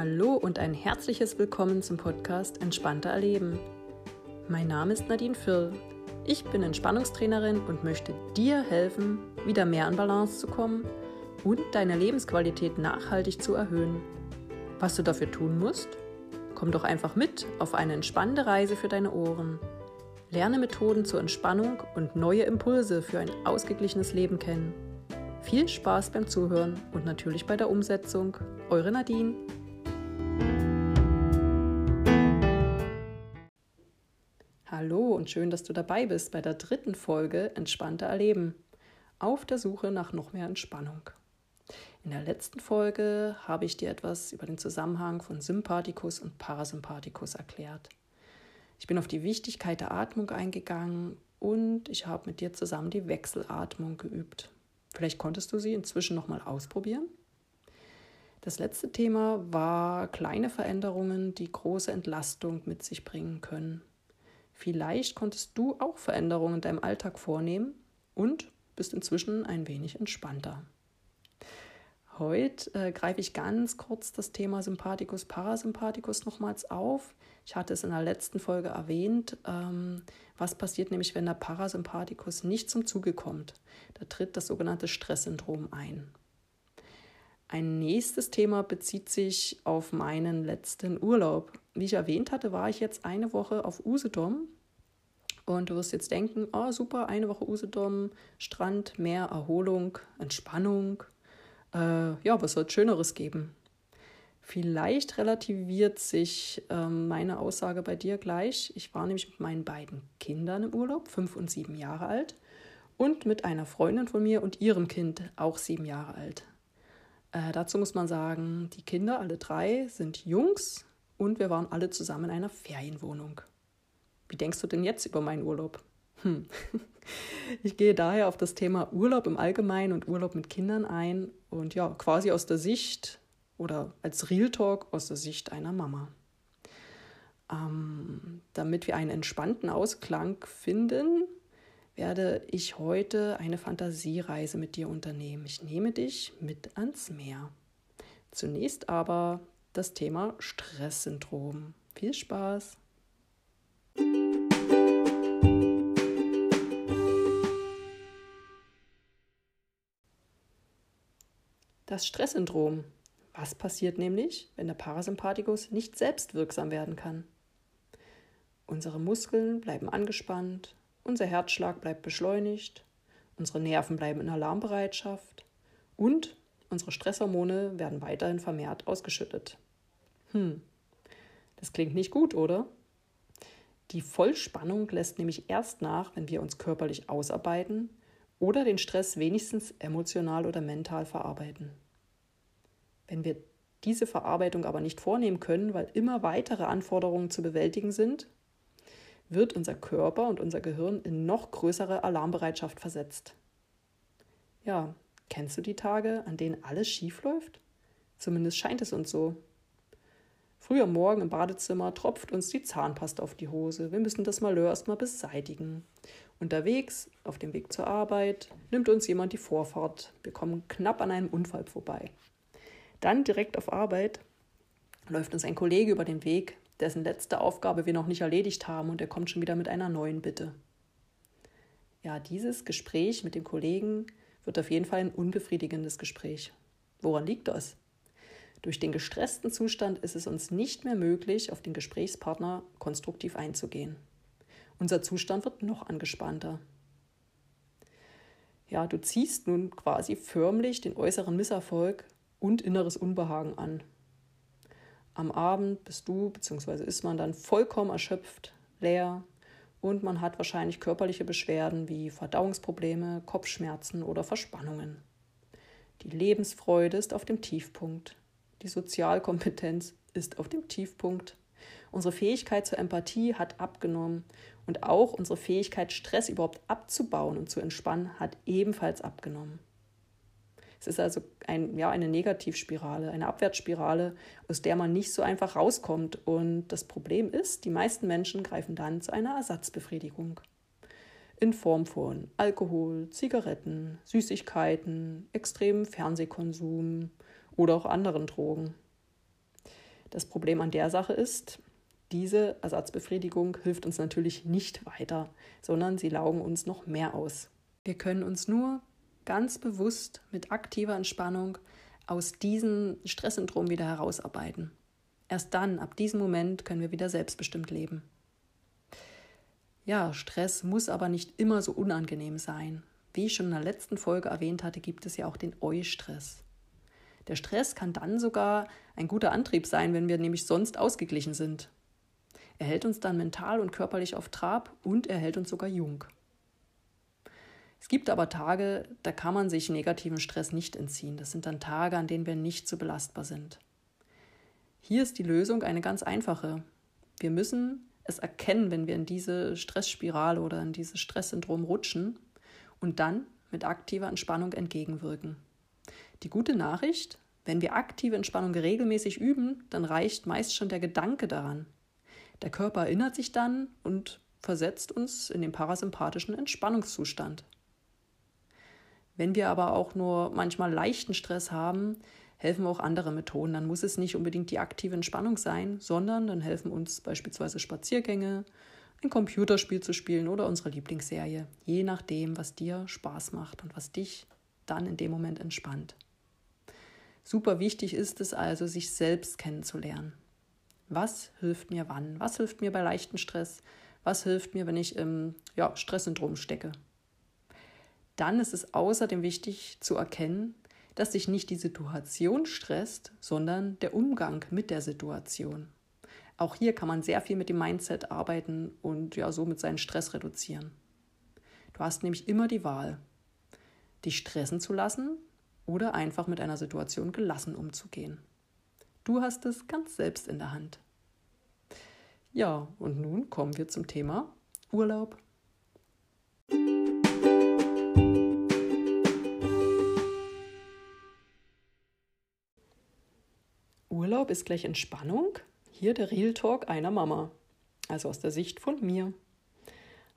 Hallo und ein herzliches Willkommen zum Podcast Entspannter Erleben. Mein Name ist Nadine Firl. Ich bin Entspannungstrainerin und möchte dir helfen, wieder mehr in Balance zu kommen und deine Lebensqualität nachhaltig zu erhöhen. Was du dafür tun musst? Komm doch einfach mit auf eine entspannende Reise für deine Ohren. Lerne Methoden zur Entspannung und neue Impulse für ein ausgeglichenes Leben kennen. Viel Spaß beim Zuhören und natürlich bei der Umsetzung. Eure Nadine. Hallo und schön, dass du dabei bist bei der dritten Folge Entspannter Erleben. Auf der Suche nach noch mehr Entspannung. In der letzten Folge habe ich dir etwas über den Zusammenhang von Sympathikus und Parasympathikus erklärt. Ich bin auf die Wichtigkeit der Atmung eingegangen und ich habe mit dir zusammen die Wechselatmung geübt. Vielleicht konntest du sie inzwischen noch mal ausprobieren. Das letzte Thema war kleine Veränderungen, die große Entlastung mit sich bringen können. Vielleicht konntest du auch Veränderungen in deinem Alltag vornehmen und bist inzwischen ein wenig entspannter. Heute äh, greife ich ganz kurz das Thema Sympathikus, Parasympathikus nochmals auf. Ich hatte es in der letzten Folge erwähnt. Ähm, was passiert nämlich, wenn der Parasympathikus nicht zum Zuge kommt? Da tritt das sogenannte Stresssyndrom ein. Ein nächstes Thema bezieht sich auf meinen letzten Urlaub. Wie ich erwähnt hatte, war ich jetzt eine Woche auf Usedom. Und du wirst jetzt denken, oh super, eine Woche Usedom, Strand, Meer, Erholung, Entspannung äh, ja, was soll es Schöneres geben? Vielleicht relativiert sich äh, meine Aussage bei dir gleich. Ich war nämlich mit meinen beiden Kindern im Urlaub, fünf und sieben Jahre alt, und mit einer Freundin von mir und ihrem Kind, auch sieben Jahre alt. Äh, dazu muss man sagen, die Kinder, alle drei, sind Jungs und wir waren alle zusammen in einer Ferienwohnung. Wie denkst du denn jetzt über meinen Urlaub? Hm. Ich gehe daher auf das Thema Urlaub im Allgemeinen und Urlaub mit Kindern ein und ja, quasi aus der Sicht oder als Real Talk aus der Sicht einer Mama. Ähm, damit wir einen entspannten Ausklang finden, werde ich heute eine Fantasiereise mit dir unternehmen. Ich nehme dich mit ans Meer. Zunächst aber das Thema Stresssyndrom. Viel Spaß! Das Stresssyndrom. Was passiert nämlich, wenn der Parasympathikus nicht selbst wirksam werden kann? Unsere Muskeln bleiben angespannt, unser Herzschlag bleibt beschleunigt, unsere Nerven bleiben in Alarmbereitschaft und unsere Stresshormone werden weiterhin vermehrt ausgeschüttet. Hm, das klingt nicht gut, oder? Die Vollspannung lässt nämlich erst nach, wenn wir uns körperlich ausarbeiten oder den Stress wenigstens emotional oder mental verarbeiten. Wenn wir diese Verarbeitung aber nicht vornehmen können, weil immer weitere Anforderungen zu bewältigen sind, wird unser Körper und unser Gehirn in noch größere Alarmbereitschaft versetzt. Ja, kennst du die Tage, an denen alles schief läuft? Zumindest scheint es uns so. Früh am Morgen im Badezimmer tropft uns die Zahnpasta auf die Hose. Wir müssen das Malheur erstmal beseitigen. Unterwegs, auf dem Weg zur Arbeit, nimmt uns jemand die Vorfahrt. Wir kommen knapp an einem Unfall vorbei. Dann direkt auf Arbeit läuft uns ein Kollege über den Weg, dessen letzte Aufgabe wir noch nicht erledigt haben und er kommt schon wieder mit einer neuen Bitte. Ja, dieses Gespräch mit dem Kollegen wird auf jeden Fall ein unbefriedigendes Gespräch. Woran liegt das? Durch den gestressten Zustand ist es uns nicht mehr möglich, auf den Gesprächspartner konstruktiv einzugehen. Unser Zustand wird noch angespannter. Ja, du ziehst nun quasi förmlich den äußeren Misserfolg und inneres Unbehagen an. Am Abend bist du bzw. ist man dann vollkommen erschöpft, leer und man hat wahrscheinlich körperliche Beschwerden wie Verdauungsprobleme, Kopfschmerzen oder Verspannungen. Die Lebensfreude ist auf dem Tiefpunkt. Die Sozialkompetenz ist auf dem Tiefpunkt. Unsere Fähigkeit zur Empathie hat abgenommen und auch unsere Fähigkeit, Stress überhaupt abzubauen und zu entspannen, hat ebenfalls abgenommen. Es ist also ein, ja, eine Negativspirale, eine Abwärtsspirale, aus der man nicht so einfach rauskommt. Und das Problem ist, die meisten Menschen greifen dann zu einer Ersatzbefriedigung. In Form von Alkohol, Zigaretten, Süßigkeiten, extremem Fernsehkonsum oder auch anderen Drogen. Das Problem an der Sache ist, diese Ersatzbefriedigung hilft uns natürlich nicht weiter, sondern sie laugen uns noch mehr aus. Wir können uns nur ganz bewusst mit aktiver Entspannung aus diesem Stresssyndrom wieder herausarbeiten. Erst dann, ab diesem Moment, können wir wieder selbstbestimmt leben. Ja, Stress muss aber nicht immer so unangenehm sein. Wie ich schon in der letzten Folge erwähnt hatte, gibt es ja auch den Eustress. Der Stress kann dann sogar ein guter Antrieb sein, wenn wir nämlich sonst ausgeglichen sind. Er hält uns dann mental und körperlich auf Trab und er hält uns sogar jung. Es gibt aber Tage, da kann man sich negativen Stress nicht entziehen. Das sind dann Tage, an denen wir nicht so belastbar sind. Hier ist die Lösung eine ganz einfache. Wir müssen es erkennen, wenn wir in diese Stressspirale oder in dieses Stresssyndrom rutschen und dann mit aktiver Entspannung entgegenwirken. Die gute Nachricht, wenn wir aktive Entspannung regelmäßig üben, dann reicht meist schon der Gedanke daran. Der Körper erinnert sich dann und versetzt uns in den parasympathischen Entspannungszustand. Wenn wir aber auch nur manchmal leichten Stress haben, helfen auch andere Methoden. Dann muss es nicht unbedingt die aktive Entspannung sein, sondern dann helfen uns beispielsweise Spaziergänge, ein Computerspiel zu spielen oder unsere Lieblingsserie, je nachdem, was dir Spaß macht und was dich dann in dem Moment entspannt. Super wichtig ist es also, sich selbst kennenzulernen. Was hilft mir wann? Was hilft mir bei leichtem Stress? Was hilft mir, wenn ich im ja, Stresssyndrom stecke? Dann ist es außerdem wichtig zu erkennen, dass sich nicht die Situation stresst, sondern der Umgang mit der Situation. Auch hier kann man sehr viel mit dem Mindset arbeiten und ja somit seinen Stress reduzieren. Du hast nämlich immer die Wahl, dich stressen zu lassen oder einfach mit einer Situation gelassen umzugehen. Du hast es ganz selbst in der Hand. Ja, und nun kommen wir zum Thema Urlaub. Urlaub ist gleich Entspannung. Hier der Real Talk einer Mama. Also aus der Sicht von mir.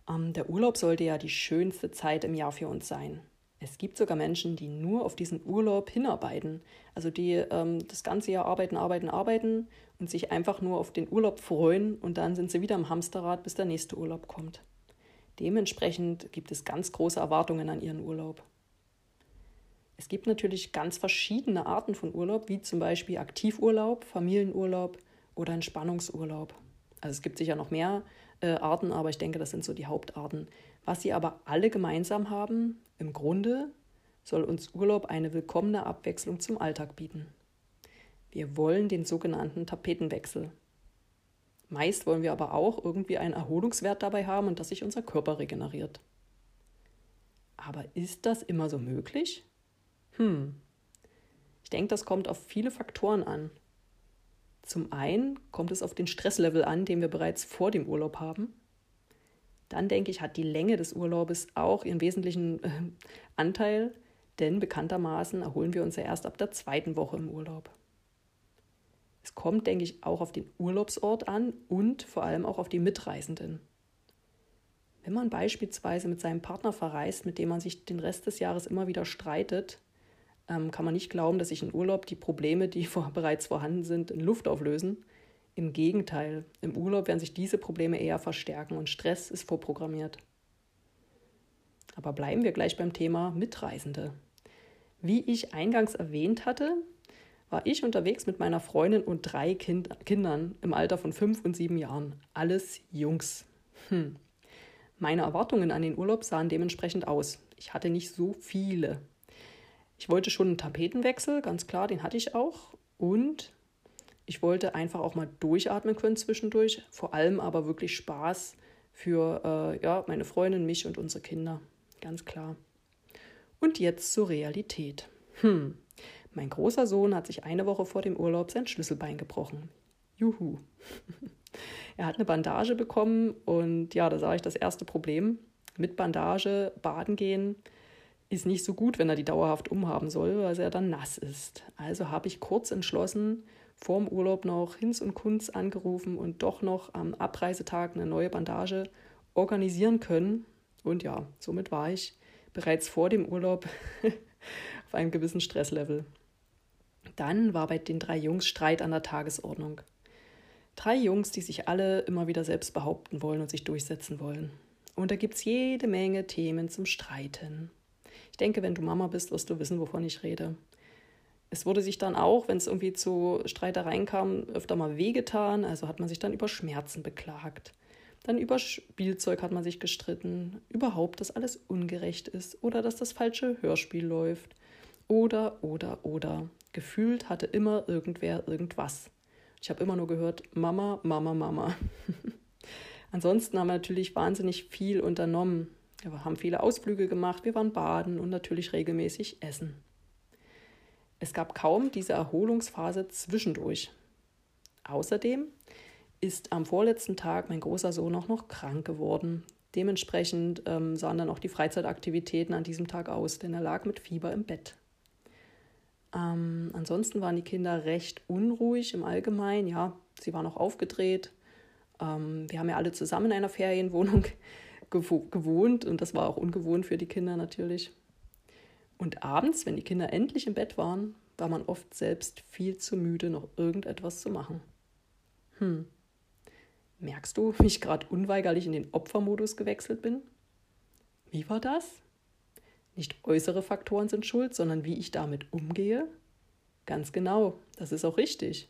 Ähm, der Urlaub sollte ja die schönste Zeit im Jahr für uns sein. Es gibt sogar Menschen, die nur auf diesen Urlaub hinarbeiten. Also die ähm, das ganze Jahr arbeiten, arbeiten, arbeiten und sich einfach nur auf den Urlaub freuen und dann sind sie wieder im Hamsterrad, bis der nächste Urlaub kommt. Dementsprechend gibt es ganz große Erwartungen an ihren Urlaub. Es gibt natürlich ganz verschiedene Arten von Urlaub, wie zum Beispiel Aktivurlaub, Familienurlaub oder Entspannungsurlaub. Also es gibt sicher noch mehr äh, Arten, aber ich denke, das sind so die Hauptarten. Was sie aber alle gemeinsam haben, im Grunde soll uns Urlaub eine willkommene Abwechslung zum Alltag bieten. Wir wollen den sogenannten Tapetenwechsel. Meist wollen wir aber auch irgendwie einen Erholungswert dabei haben und dass sich unser Körper regeneriert. Aber ist das immer so möglich? Hm. Ich denke, das kommt auf viele Faktoren an. Zum einen kommt es auf den Stresslevel an, den wir bereits vor dem Urlaub haben dann denke ich, hat die Länge des Urlaubes auch ihren wesentlichen äh, Anteil, denn bekanntermaßen erholen wir uns ja erst ab der zweiten Woche im Urlaub. Es kommt, denke ich, auch auf den Urlaubsort an und vor allem auch auf die Mitreisenden. Wenn man beispielsweise mit seinem Partner verreist, mit dem man sich den Rest des Jahres immer wieder streitet, ähm, kann man nicht glauben, dass sich in Urlaub die Probleme, die vor, bereits vorhanden sind, in Luft auflösen, im Gegenteil, im Urlaub werden sich diese Probleme eher verstärken und Stress ist vorprogrammiert. Aber bleiben wir gleich beim Thema Mitreisende. Wie ich eingangs erwähnt hatte, war ich unterwegs mit meiner Freundin und drei kind Kindern im Alter von fünf und sieben Jahren. Alles Jungs. Hm. Meine Erwartungen an den Urlaub sahen dementsprechend aus. Ich hatte nicht so viele. Ich wollte schon einen Tapetenwechsel, ganz klar, den hatte ich auch. Und ich wollte einfach auch mal durchatmen können zwischendurch, vor allem aber wirklich Spaß für äh, ja, meine Freundin, mich und unsere Kinder, ganz klar. Und jetzt zur Realität. Hm. Mein großer Sohn hat sich eine Woche vor dem Urlaub sein Schlüsselbein gebrochen. Juhu. er hat eine Bandage bekommen und ja, da sah ich das erste Problem. Mit Bandage baden gehen ist nicht so gut, wenn er die dauerhaft umhaben soll, weil er dann nass ist. Also habe ich kurz entschlossen, vorm Urlaub noch Hinz und Kunz angerufen und doch noch am Abreisetag eine neue Bandage organisieren können. Und ja, somit war ich bereits vor dem Urlaub auf einem gewissen Stresslevel. Dann war bei den drei Jungs Streit an der Tagesordnung. Drei Jungs, die sich alle immer wieder selbst behaupten wollen und sich durchsetzen wollen. Und da gibt es jede Menge Themen zum Streiten. Ich denke, wenn du Mama bist, wirst du wissen, wovon ich rede. Es wurde sich dann auch, wenn es irgendwie zu Streitereien kam, öfter mal wehgetan. Also hat man sich dann über Schmerzen beklagt. Dann über Spielzeug hat man sich gestritten. Überhaupt, dass alles ungerecht ist oder dass das falsche Hörspiel läuft. Oder, oder, oder. Gefühlt hatte immer irgendwer irgendwas. Ich habe immer nur gehört, Mama, Mama, Mama. Ansonsten haben wir natürlich wahnsinnig viel unternommen. Wir haben viele Ausflüge gemacht, wir waren baden und natürlich regelmäßig essen. Es gab kaum diese Erholungsphase zwischendurch. Außerdem ist am vorletzten Tag mein großer Sohn auch noch krank geworden. Dementsprechend ähm, sahen dann auch die Freizeitaktivitäten an diesem Tag aus, denn er lag mit Fieber im Bett. Ähm, ansonsten waren die Kinder recht unruhig im Allgemeinen. Ja, sie waren auch aufgedreht. Ähm, wir haben ja alle zusammen in einer Ferienwohnung gewohnt und das war auch ungewohnt für die Kinder natürlich. Und abends, wenn die Kinder endlich im Bett waren, war man oft selbst viel zu müde, noch irgendetwas zu machen. Hm. Merkst du, wie ich gerade unweigerlich in den Opfermodus gewechselt bin? Wie war das? Nicht äußere Faktoren sind schuld, sondern wie ich damit umgehe? Ganz genau, das ist auch richtig.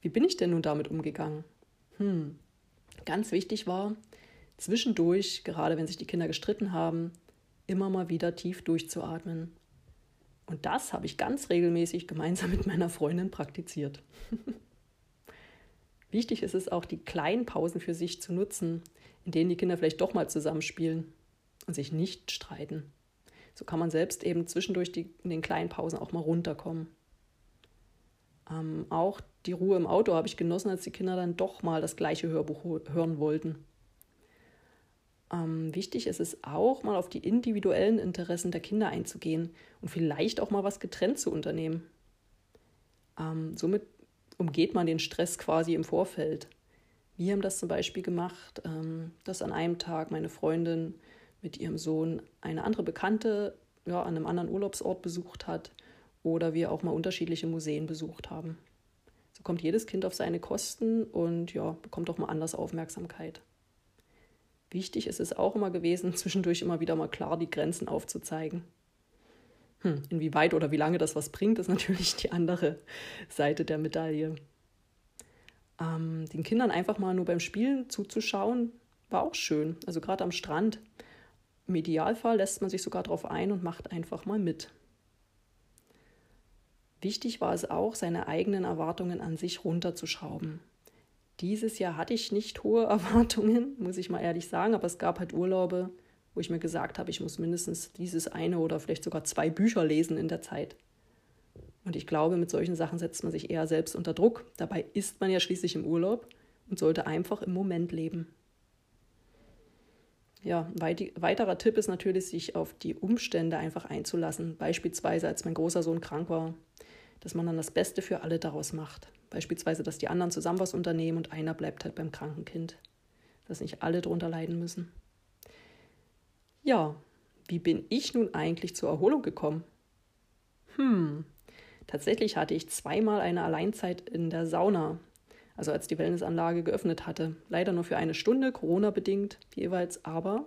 Wie bin ich denn nun damit umgegangen? Hm. Ganz wichtig war, zwischendurch, gerade wenn sich die Kinder gestritten haben, immer mal wieder tief durchzuatmen. Und das habe ich ganz regelmäßig gemeinsam mit meiner Freundin praktiziert. Wichtig ist es auch, die kleinen Pausen für sich zu nutzen, in denen die Kinder vielleicht doch mal zusammenspielen und sich nicht streiten. So kann man selbst eben zwischendurch die, in den kleinen Pausen auch mal runterkommen. Ähm, auch die Ruhe im Auto habe ich genossen, als die Kinder dann doch mal das gleiche Hörbuch hören wollten. Ähm, wichtig ist es auch, mal auf die individuellen Interessen der Kinder einzugehen und vielleicht auch mal was getrennt zu unternehmen. Ähm, somit umgeht man den Stress quasi im Vorfeld. Wir haben das zum Beispiel gemacht, ähm, dass an einem Tag meine Freundin mit ihrem Sohn eine andere Bekannte ja, an einem anderen Urlaubsort besucht hat oder wir auch mal unterschiedliche Museen besucht haben. So kommt jedes Kind auf seine Kosten und ja, bekommt auch mal anders Aufmerksamkeit. Wichtig ist es auch immer gewesen, zwischendurch immer wieder mal klar die Grenzen aufzuzeigen. Hm, inwieweit oder wie lange das was bringt, ist natürlich die andere Seite der Medaille. Ähm, den Kindern einfach mal nur beim Spielen zuzuschauen, war auch schön. Also gerade am Strand. Im Idealfall lässt man sich sogar darauf ein und macht einfach mal mit. Wichtig war es auch, seine eigenen Erwartungen an sich runterzuschrauben. Dieses Jahr hatte ich nicht hohe Erwartungen, muss ich mal ehrlich sagen, aber es gab halt Urlaube, wo ich mir gesagt habe, ich muss mindestens dieses eine oder vielleicht sogar zwei Bücher lesen in der Zeit. Und ich glaube, mit solchen Sachen setzt man sich eher selbst unter Druck. Dabei ist man ja schließlich im Urlaub und sollte einfach im Moment leben. Ja, ein weiterer Tipp ist natürlich, sich auf die Umstände einfach einzulassen. Beispielsweise, als mein großer Sohn krank war, dass man dann das Beste für alle daraus macht. Beispielsweise, dass die anderen zusammen was unternehmen und einer bleibt halt beim kranken Kind. Dass nicht alle drunter leiden müssen. Ja, wie bin ich nun eigentlich zur Erholung gekommen? Hm, tatsächlich hatte ich zweimal eine Alleinzeit in der Sauna, also als die Wellnessanlage geöffnet hatte. Leider nur für eine Stunde, Corona-bedingt jeweils, aber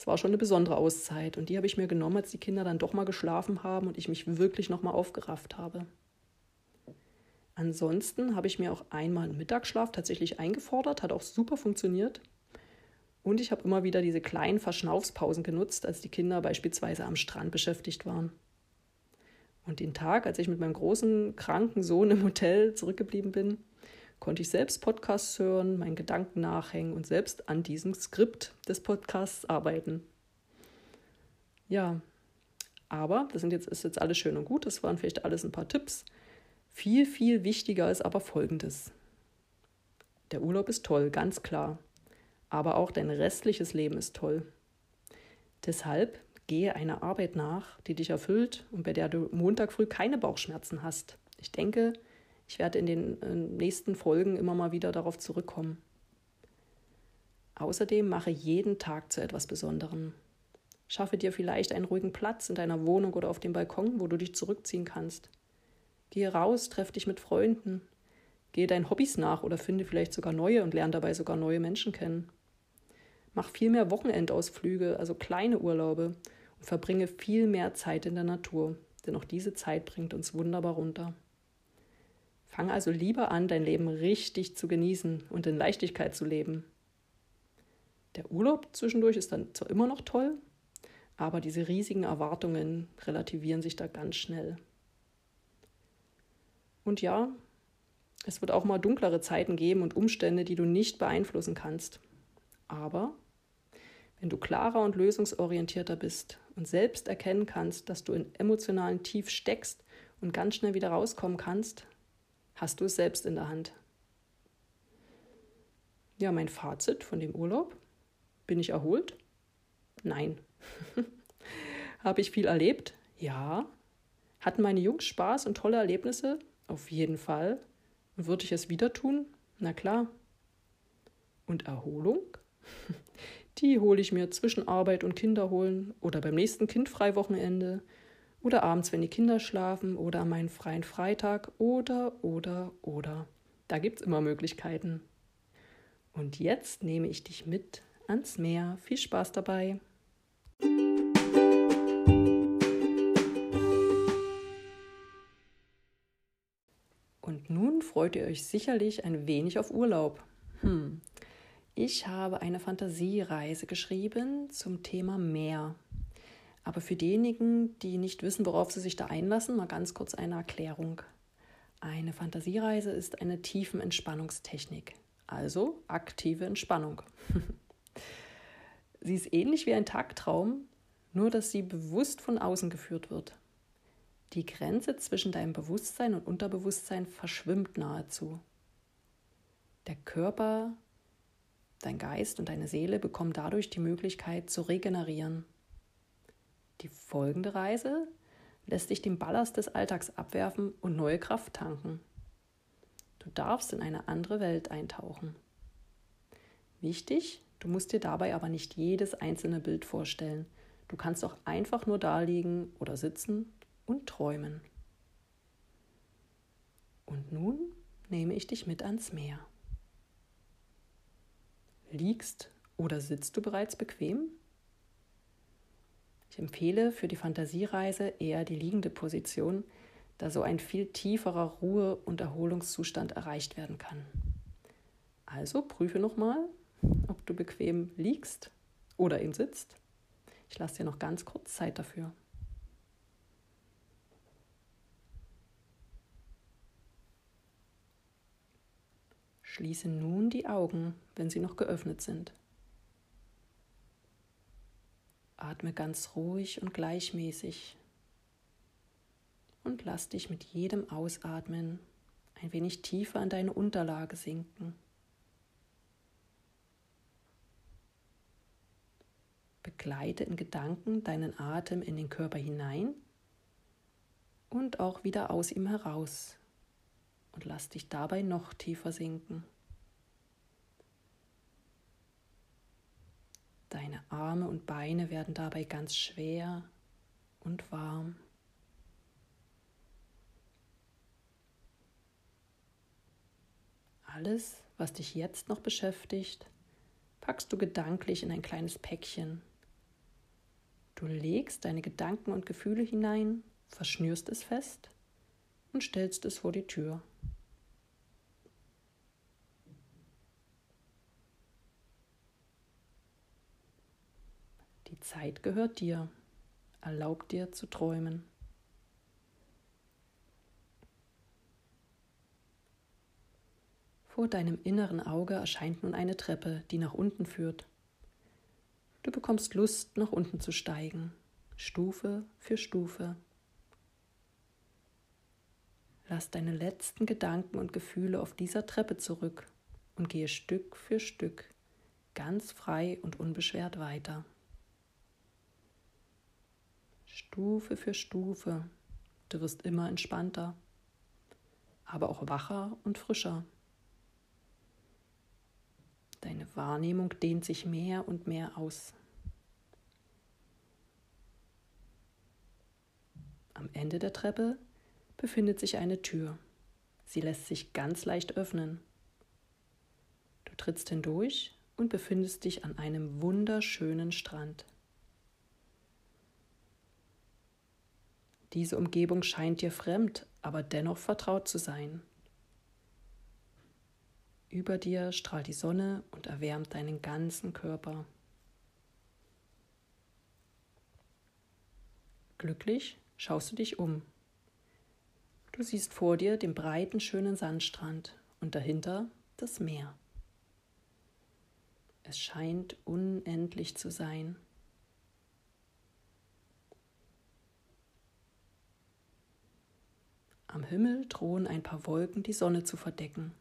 es war schon eine besondere Auszeit und die habe ich mir genommen, als die Kinder dann doch mal geschlafen haben und ich mich wirklich nochmal aufgerafft habe. Ansonsten habe ich mir auch einmal einen Mittagsschlaf tatsächlich eingefordert, hat auch super funktioniert. Und ich habe immer wieder diese kleinen Verschnaufspausen genutzt, als die Kinder beispielsweise am Strand beschäftigt waren. Und den Tag, als ich mit meinem großen kranken Sohn im Hotel zurückgeblieben bin, konnte ich selbst Podcasts hören, meinen Gedanken nachhängen und selbst an diesem Skript des Podcasts arbeiten. Ja, aber das sind jetzt, ist jetzt alles schön und gut, das waren vielleicht alles ein paar Tipps. Viel, viel wichtiger ist aber Folgendes. Der Urlaub ist toll, ganz klar. Aber auch dein restliches Leben ist toll. Deshalb gehe einer Arbeit nach, die dich erfüllt und bei der du Montag früh keine Bauchschmerzen hast. Ich denke, ich werde in den äh, nächsten Folgen immer mal wieder darauf zurückkommen. Außerdem mache jeden Tag zu etwas Besonderem. Schaffe dir vielleicht einen ruhigen Platz in deiner Wohnung oder auf dem Balkon, wo du dich zurückziehen kannst. Gehe raus, treff dich mit Freunden. Gehe deinen Hobbys nach oder finde vielleicht sogar neue und lerne dabei sogar neue Menschen kennen. Mach viel mehr Wochenendausflüge, also kleine Urlaube und verbringe viel mehr Zeit in der Natur, denn auch diese Zeit bringt uns wunderbar runter. Fang also lieber an, dein Leben richtig zu genießen und in Leichtigkeit zu leben. Der Urlaub zwischendurch ist dann zwar immer noch toll, aber diese riesigen Erwartungen relativieren sich da ganz schnell. Und ja, es wird auch mal dunklere Zeiten geben und Umstände, die du nicht beeinflussen kannst. Aber wenn du klarer und lösungsorientierter bist und selbst erkennen kannst, dass du in emotionalen Tief steckst und ganz schnell wieder rauskommen kannst, hast du es selbst in der Hand. Ja, mein Fazit von dem Urlaub. Bin ich erholt? Nein. Habe ich viel erlebt? Ja. Hatten meine Jungs Spaß und tolle Erlebnisse? Auf jeden Fall. Würde ich es wieder tun? Na klar. Und Erholung? Die hole ich mir zwischen Arbeit und Kinderholen oder beim nächsten Kindfreiwochenende oder abends, wenn die Kinder schlafen oder an meinem freien Freitag oder, oder, oder. Da gibt es immer Möglichkeiten. Und jetzt nehme ich dich mit ans Meer. Viel Spaß dabei. Und nun freut ihr euch sicherlich ein wenig auf Urlaub. Hm. Ich habe eine Fantasiereise geschrieben zum Thema Meer. Aber für diejenigen, die nicht wissen, worauf sie sich da einlassen, mal ganz kurz eine Erklärung. Eine Fantasiereise ist eine tiefen Entspannungstechnik, also aktive Entspannung. sie ist ähnlich wie ein Tagtraum, nur dass sie bewusst von außen geführt wird. Die Grenze zwischen deinem Bewusstsein und Unterbewusstsein verschwimmt nahezu. Der Körper, dein Geist und deine Seele bekommen dadurch die Möglichkeit zu regenerieren. Die folgende Reise lässt dich den Ballast des Alltags abwerfen und neue Kraft tanken. Du darfst in eine andere Welt eintauchen. Wichtig, du musst dir dabei aber nicht jedes einzelne Bild vorstellen. Du kannst auch einfach nur da liegen oder sitzen und träumen. Und nun nehme ich dich mit ans Meer. Liegst oder sitzt du bereits bequem? Ich empfehle für die Fantasiereise eher die liegende Position, da so ein viel tieferer Ruhe- und Erholungszustand erreicht werden kann. Also prüfe nochmal, ob du bequem liegst oder eben sitzt. Ich lasse dir noch ganz kurz Zeit dafür. Schließe nun die Augen, wenn sie noch geöffnet sind. Atme ganz ruhig und gleichmäßig und lass dich mit jedem Ausatmen ein wenig tiefer in deine Unterlage sinken. Begleite in Gedanken deinen Atem in den Körper hinein und auch wieder aus ihm heraus und lass dich dabei noch tiefer sinken. Deine Arme und Beine werden dabei ganz schwer und warm. Alles, was dich jetzt noch beschäftigt, packst du gedanklich in ein kleines Päckchen. Du legst deine Gedanken und Gefühle hinein, verschnürst es fest und stellst es vor die Tür. Zeit gehört dir. Erlaub dir zu träumen. Vor deinem inneren Auge erscheint nun eine Treppe, die nach unten führt. Du bekommst Lust, nach unten zu steigen, Stufe für Stufe. Lass deine letzten Gedanken und Gefühle auf dieser Treppe zurück und gehe Stück für Stück ganz frei und unbeschwert weiter. Stufe für Stufe. Du wirst immer entspannter, aber auch wacher und frischer. Deine Wahrnehmung dehnt sich mehr und mehr aus. Am Ende der Treppe befindet sich eine Tür. Sie lässt sich ganz leicht öffnen. Du trittst hindurch und befindest dich an einem wunderschönen Strand. Diese Umgebung scheint dir fremd, aber dennoch vertraut zu sein. Über dir strahlt die Sonne und erwärmt deinen ganzen Körper. Glücklich schaust du dich um. Du siehst vor dir den breiten, schönen Sandstrand und dahinter das Meer. Es scheint unendlich zu sein. Am Himmel drohen ein paar Wolken die Sonne zu verdecken.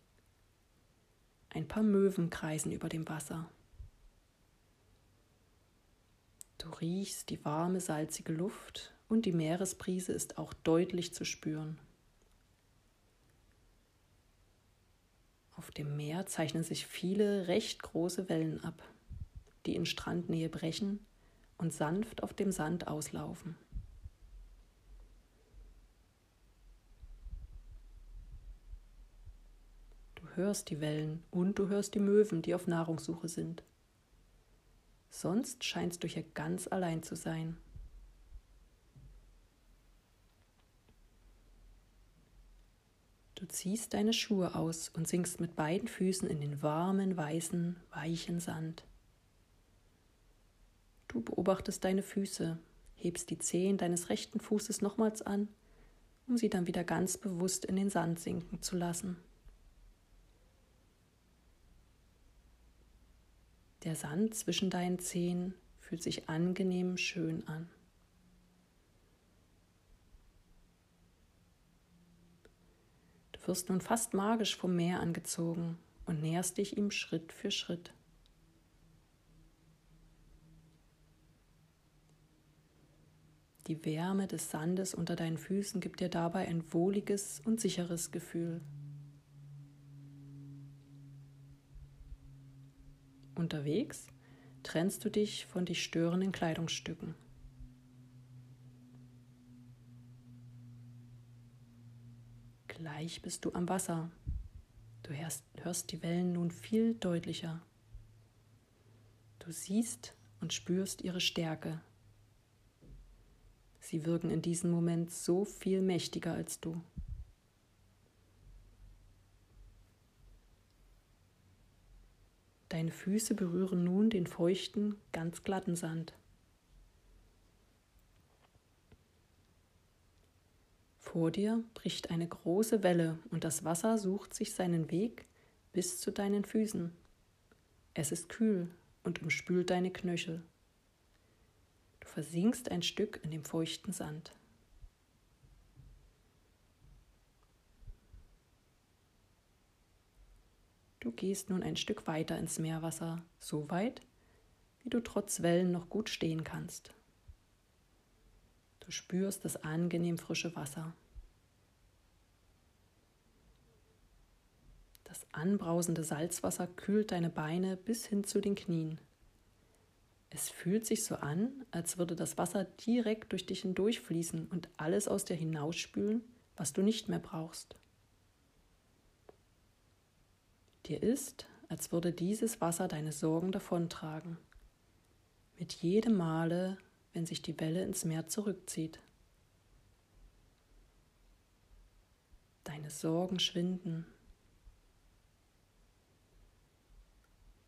Ein paar Möwen kreisen über dem Wasser. Du riechst die warme, salzige Luft und die Meeresbrise ist auch deutlich zu spüren. Auf dem Meer zeichnen sich viele recht große Wellen ab, die in Strandnähe brechen und sanft auf dem Sand auslaufen. Hörst die Wellen und du hörst die Möwen, die auf Nahrungssuche sind. Sonst scheinst du hier ganz allein zu sein. Du ziehst deine Schuhe aus und sinkst mit beiden Füßen in den warmen, weißen, weichen Sand. Du beobachtest deine Füße, hebst die Zehen deines rechten Fußes nochmals an, um sie dann wieder ganz bewusst in den Sand sinken zu lassen. Der Sand zwischen deinen Zehen fühlt sich angenehm schön an. Du wirst nun fast magisch vom Meer angezogen und näherst dich ihm Schritt für Schritt. Die Wärme des Sandes unter deinen Füßen gibt dir dabei ein wohliges und sicheres Gefühl. Unterwegs trennst du dich von dich störenden Kleidungsstücken. Gleich bist du am Wasser. Du hörst, hörst die Wellen nun viel deutlicher. Du siehst und spürst ihre Stärke. Sie wirken in diesem Moment so viel mächtiger als du. Deine Füße berühren nun den feuchten, ganz glatten Sand. Vor dir bricht eine große Welle und das Wasser sucht sich seinen Weg bis zu deinen Füßen. Es ist kühl und umspült deine Knöchel. Du versinkst ein Stück in dem feuchten Sand. Du gehst nun ein Stück weiter ins Meerwasser, so weit, wie du trotz Wellen noch gut stehen kannst. Du spürst das angenehm frische Wasser. Das anbrausende Salzwasser kühlt deine Beine bis hin zu den Knien. Es fühlt sich so an, als würde das Wasser direkt durch dich hindurchfließen und alles aus dir hinausspülen, was du nicht mehr brauchst. Dir ist, als würde dieses Wasser deine Sorgen davontragen. Mit jedem Male, wenn sich die Welle ins Meer zurückzieht. Deine Sorgen schwinden.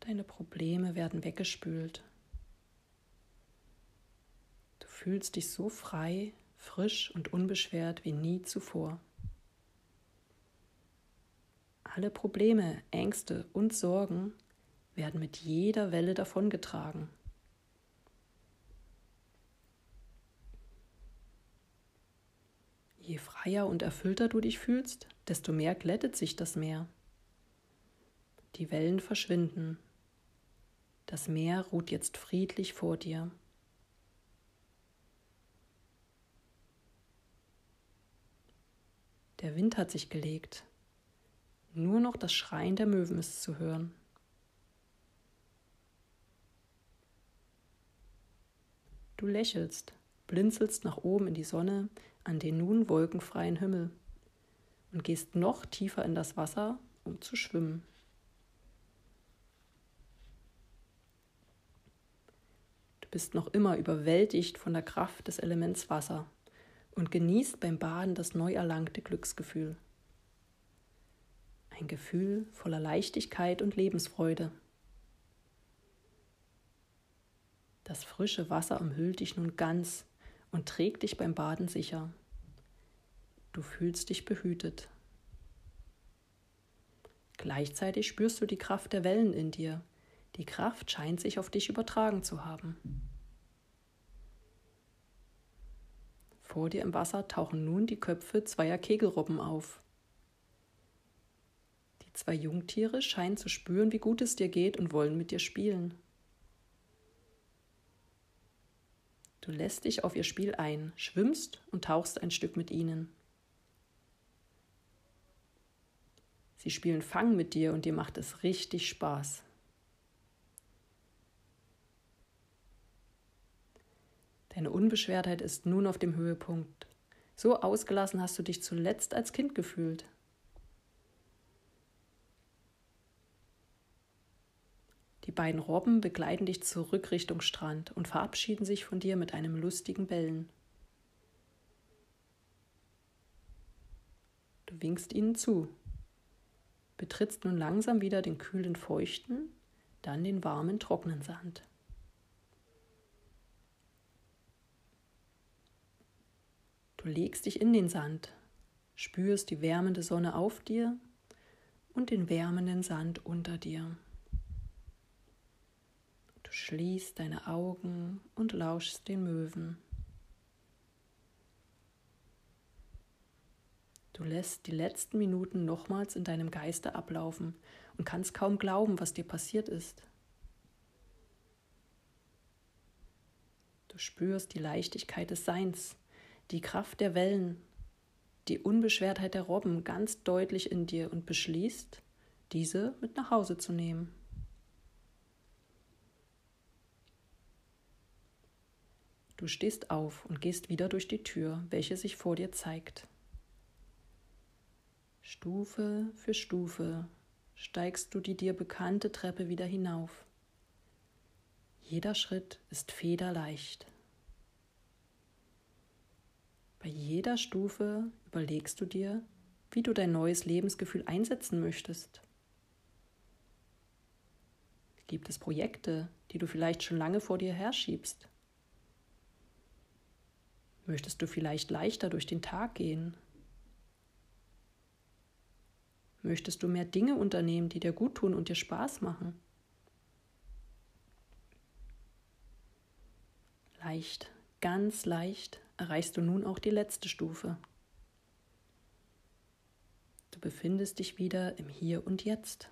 Deine Probleme werden weggespült. Du fühlst dich so frei, frisch und unbeschwert wie nie zuvor. Alle Probleme, Ängste und Sorgen werden mit jeder Welle davongetragen. Je freier und erfüllter du dich fühlst, desto mehr glättet sich das Meer. Die Wellen verschwinden. Das Meer ruht jetzt friedlich vor dir. Der Wind hat sich gelegt. Nur noch das Schreien der Möwen ist zu hören. Du lächelst, blinzelst nach oben in die Sonne, an den nun wolkenfreien Himmel. und gehst noch tiefer in das Wasser, um zu schwimmen. Du bist noch immer überwältigt von der Kraft des Elements Wasser und genießt beim Baden das neu erlangte Glücksgefühl. Ein Gefühl voller Leichtigkeit und Lebensfreude. Das frische Wasser umhüllt dich nun ganz und trägt dich beim Baden sicher. Du fühlst dich behütet. Gleichzeitig spürst du die Kraft der Wellen in dir. Die Kraft scheint sich auf dich übertragen zu haben. Vor dir im Wasser tauchen nun die Köpfe zweier Kegelrobben auf. Zwei Jungtiere scheinen zu spüren, wie gut es dir geht und wollen mit dir spielen. Du lässt dich auf ihr Spiel ein, schwimmst und tauchst ein Stück mit ihnen. Sie spielen Fang mit dir und dir macht es richtig Spaß. Deine Unbeschwertheit ist nun auf dem Höhepunkt. So ausgelassen hast du dich zuletzt als Kind gefühlt. Die beiden Robben begleiten dich zurück Richtung Strand und verabschieden sich von dir mit einem lustigen Bellen. Du winkst ihnen zu, betrittst nun langsam wieder den kühlen, feuchten, dann den warmen, trockenen Sand. Du legst dich in den Sand, spürst die wärmende Sonne auf dir und den wärmenden Sand unter dir. Schließt deine Augen und lauschst den Möwen. Du lässt die letzten Minuten nochmals in deinem Geiste ablaufen und kannst kaum glauben, was dir passiert ist. Du spürst die Leichtigkeit des Seins die Kraft der Wellen, die Unbeschwertheit der Robben ganz deutlich in dir und beschließt, diese mit nach Hause zu nehmen. Du stehst auf und gehst wieder durch die Tür, welche sich vor dir zeigt. Stufe für Stufe steigst du die dir bekannte Treppe wieder hinauf. Jeder Schritt ist federleicht. Bei jeder Stufe überlegst du dir, wie du dein neues Lebensgefühl einsetzen möchtest. Gibt es Projekte, die du vielleicht schon lange vor dir herschiebst? Möchtest du vielleicht leichter durch den Tag gehen? Möchtest du mehr Dinge unternehmen, die dir gut tun und dir Spaß machen? Leicht, ganz leicht erreichst du nun auch die letzte Stufe. Du befindest dich wieder im Hier und Jetzt.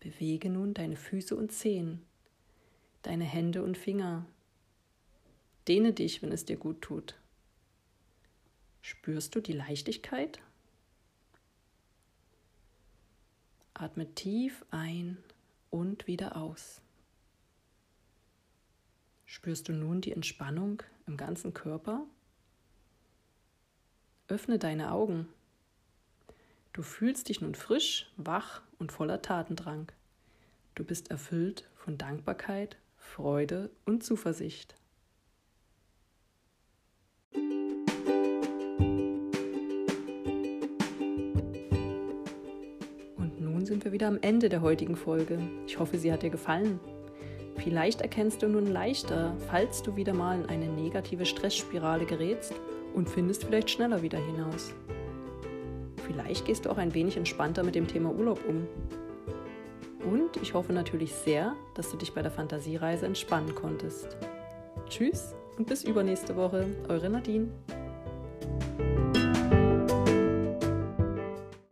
Bewege nun deine Füße und Zehen, deine Hände und Finger. Dehne dich, wenn es dir gut tut. Spürst du die Leichtigkeit? Atme tief ein und wieder aus. Spürst du nun die Entspannung im ganzen Körper? Öffne deine Augen. Du fühlst dich nun frisch, wach und voller Tatendrang. Du bist erfüllt von Dankbarkeit, Freude und Zuversicht. Und nun sind wir wieder am Ende der heutigen Folge. Ich hoffe, sie hat dir gefallen. Vielleicht erkennst du nun leichter, falls du wieder mal in eine negative Stressspirale gerätst und findest vielleicht schneller wieder hinaus. Vielleicht gehst du auch ein wenig entspannter mit dem Thema Urlaub um. Und ich hoffe natürlich sehr, dass du dich bei der Fantasiereise entspannen konntest. Tschüss und bis übernächste Woche, eure Nadine.